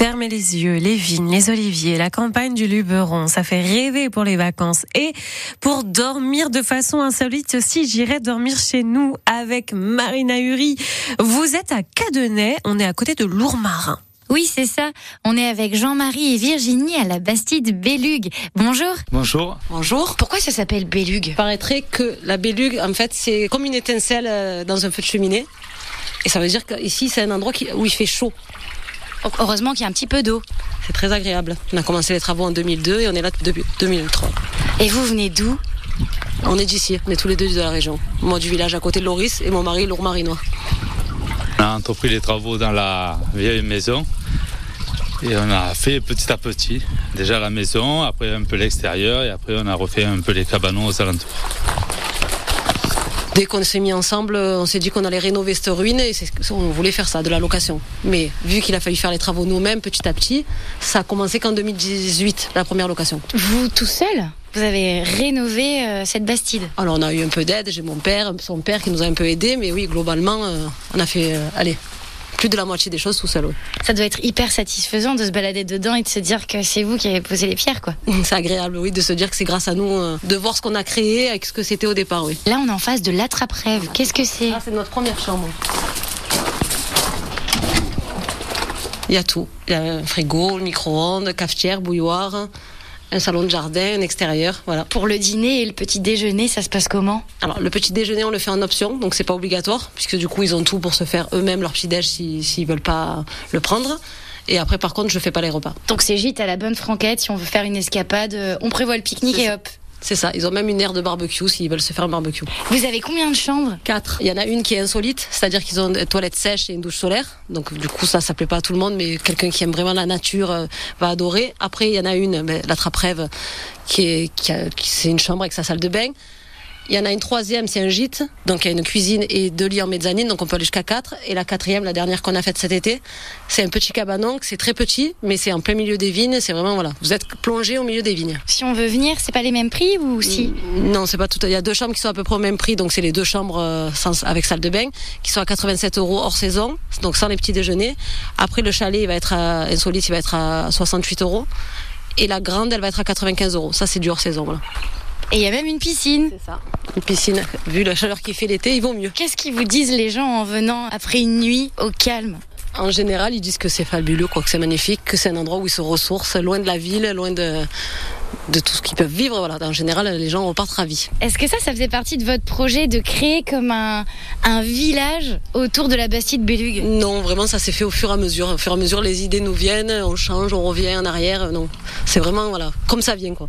Fermez les yeux, les vignes, les oliviers, la campagne du Luberon, ça fait rêver pour les vacances. Et pour dormir de façon insolite aussi, j'irai dormir chez nous avec Marina Uri. Vous êtes à Cadenet, on est à côté de Lourmarin. Oui, c'est ça. On est avec Jean-Marie et Virginie à la Bastide Bélugue. Bonjour. Bonjour. Bonjour. Pourquoi ça s'appelle Bélugue Il paraîtrait que la Bélugue, en fait, c'est comme une étincelle euh, dans un feu de cheminée. Et ça veut dire qu'ici, c'est un endroit qui- où il fait chaud. Heureusement qu'il y a un petit peu d'eau. C'est très agréable. On a commencé les travaux en 2002 et on est là depuis 2003. Et vous venez d'où? On est d'ici, on est tous les deux de la région. Moi du village à côté de Loris et mon mari Lourmarinois. On a entrepris les travaux dans la vieille maison et on a fait petit à petit. Déjà la maison, après un peu l'extérieur et après on a refait un peu les cabanons aux alentours. Dès qu'on s'est mis ensemble, on s'est dit qu'on allait rénover cette ruine et on voulait faire ça, de la location. Mais vu qu'il a fallu faire les travaux nous-mêmes petit à petit, ça a commencé qu'en 2018, la première location. Vous tout seul Vous avez rénové euh, cette Bastide. Alors on a eu un peu d'aide, j'ai mon père, son père qui nous a un peu aidé, mais oui, globalement, euh, on a fait, euh, allez, plus de la moitié des choses tout seul. oui. Ça doit être hyper satisfaisant de se balader dedans et de se dire que c'est vous qui avez posé les pierres, quoi. C'est agréable, oui, de se dire que c'est grâce à nous, euh, de voir ce qu'on a créé avec ce que c'était au départ, oui. Là, on est en face de l'attrape-rêve. Qu'est-ce que c'est? Ah, c'est notre première chambre. Il y a tout. Il y a un frigo, le micro-ondes, cafetière, bouilloire, un salon de jardin, un extérieur, voilà. Pour le dîner et le petit déjeuner, ça se passe comment? Alors le petit déjeuner on le fait en option, donc c'est pas obligatoire, puisque du coup ils ont tout pour se faire eux-mêmes leur petit déj s'ils veulent pas le prendre. Et après par contre je fais pas les repas. Donc c'est gîte à la bonne franquette. Si on veut faire une escapade, euh, on prévoit le pique-nique et hop. C'est ça, ils ont même une aire de barbecue s'ils veulent se faire un barbecue. Vous avez combien de chambres Quatre. Il y en a une qui est insolite, c'est-à-dire qu'ils ont des toilettes sèches et une douche solaire. Donc du coup ça ça plaît pas à tout le monde, mais quelqu'un qui aime vraiment la nature euh, va adorer. Après il y en a une, ben, la trappe rêve, qui est qui, a- qui- c'est une chambre avec sa salle de bain. Il y en a une troisième, c'est un gîte, donc il y a une cuisine et deux lits en mezzanine, donc on peut aller jusqu'à quatre. Et la quatrième, la dernière qu'on a faite cet été, c'est un petit cabanon, c'est très petit, mais c'est en plein milieu des vignes. C'est vraiment voilà, vous êtes plongé au milieu des vignes. Si on veut venir, c'est pas les mêmes prix ou si? Non, c'est pas tout. Il y a deux chambres qui sont à peu près au même prix, donc c'est les deux chambres euh, sans- avec salle de bain, qui sont à 87 euros hors saison, donc sans les petits déjeuners. Après, le chalet, il va être à, insolite, il va être à 68 euros. Et la grande, elle va être à 95 euros. Ça, c'est du hors saison. Voilà. Et il y a même une piscine. C'est ça. Une piscine. Vu la chaleur qui fait l'été, ils vont mieux. Qu'est-ce qu'ils vous disent les gens en venant après une nuit au calme? En général, ils disent que c'est fabuleux, quoi, que c'est magnifique, que c'est un endroit où ils se ressourcent, loin de la ville, loin de, de tout ce qu'ils peuvent vivre. Voilà. En général, les gens repartent ravis. Est-ce que ça, ça faisait partie de votre projet de créer comme un, un village autour de la Bastide Bélugue Non, vraiment, ça s'est fait au fur et à mesure. Au fur et à mesure, les idées nous viennent, on change, on revient en arrière. Non, c'est vraiment, voilà, comme ça vient, quoi.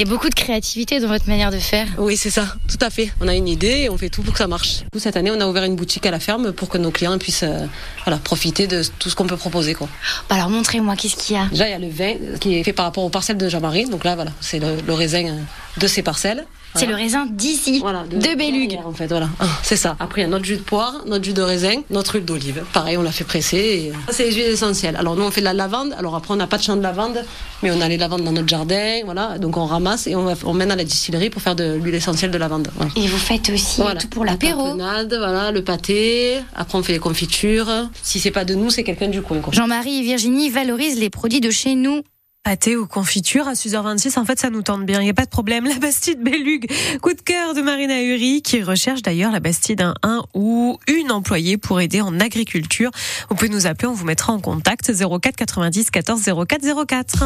Il y a beaucoup de créativité dans votre manière de faire. Oui, c'est ça, tout à fait. On a une idée et on fait tout pour que ça marche. Cette année, on a ouvert une boutique à la ferme pour que nos clients puissent euh, voilà, profiter de tout ce qu'on peut proposer. Quoi. Bah alors montrez-moi, qu'est-ce qu'il y a Déjà, il y a le vin qui est fait par rapport aux parcelles de Jean-Marie. Donc là, voilà, c'est le, le raisin euh, de ces parcelles. C'est le raisin d'ici, Voilà, de, Bélugue. En fait, voilà, Ah, c'est ça. Après, il y a notre jus de poire, notre jus de raisin, notre huile d'olive. Pareil, on l'a fait presser. Et... Ça, c'est les huiles essentielles. Alors, nous, on fait de la lavande. Alors, après, on n'a pas de champ de lavande, mais on a les lavandes dans notre jardin. Voilà, donc on ramasse et on, va- on mène à la distillerie pour faire de l'huile essentielle de lavande. Voilà. Et vous faites aussi tout pour l'apéro. tapenade, voilà, le pâté. Après, on fait les confitures. Si c'est pas de nous, c'est quelqu'un du coin. Jean-Marie et Virginie valorisent les produits de chez nous. Pâté ou confiture à 6h26, en fait, ça nous tente bien. Il n'y a pas de problème. La Bastide Bélugue. Coup de cœur de Marina Uri, qui recherche d'ailleurs la Bastide un, un ou une employée pour aider en agriculture. Vous pouvez nous appeler, on vous mettra en contact 04 90 14 04 04.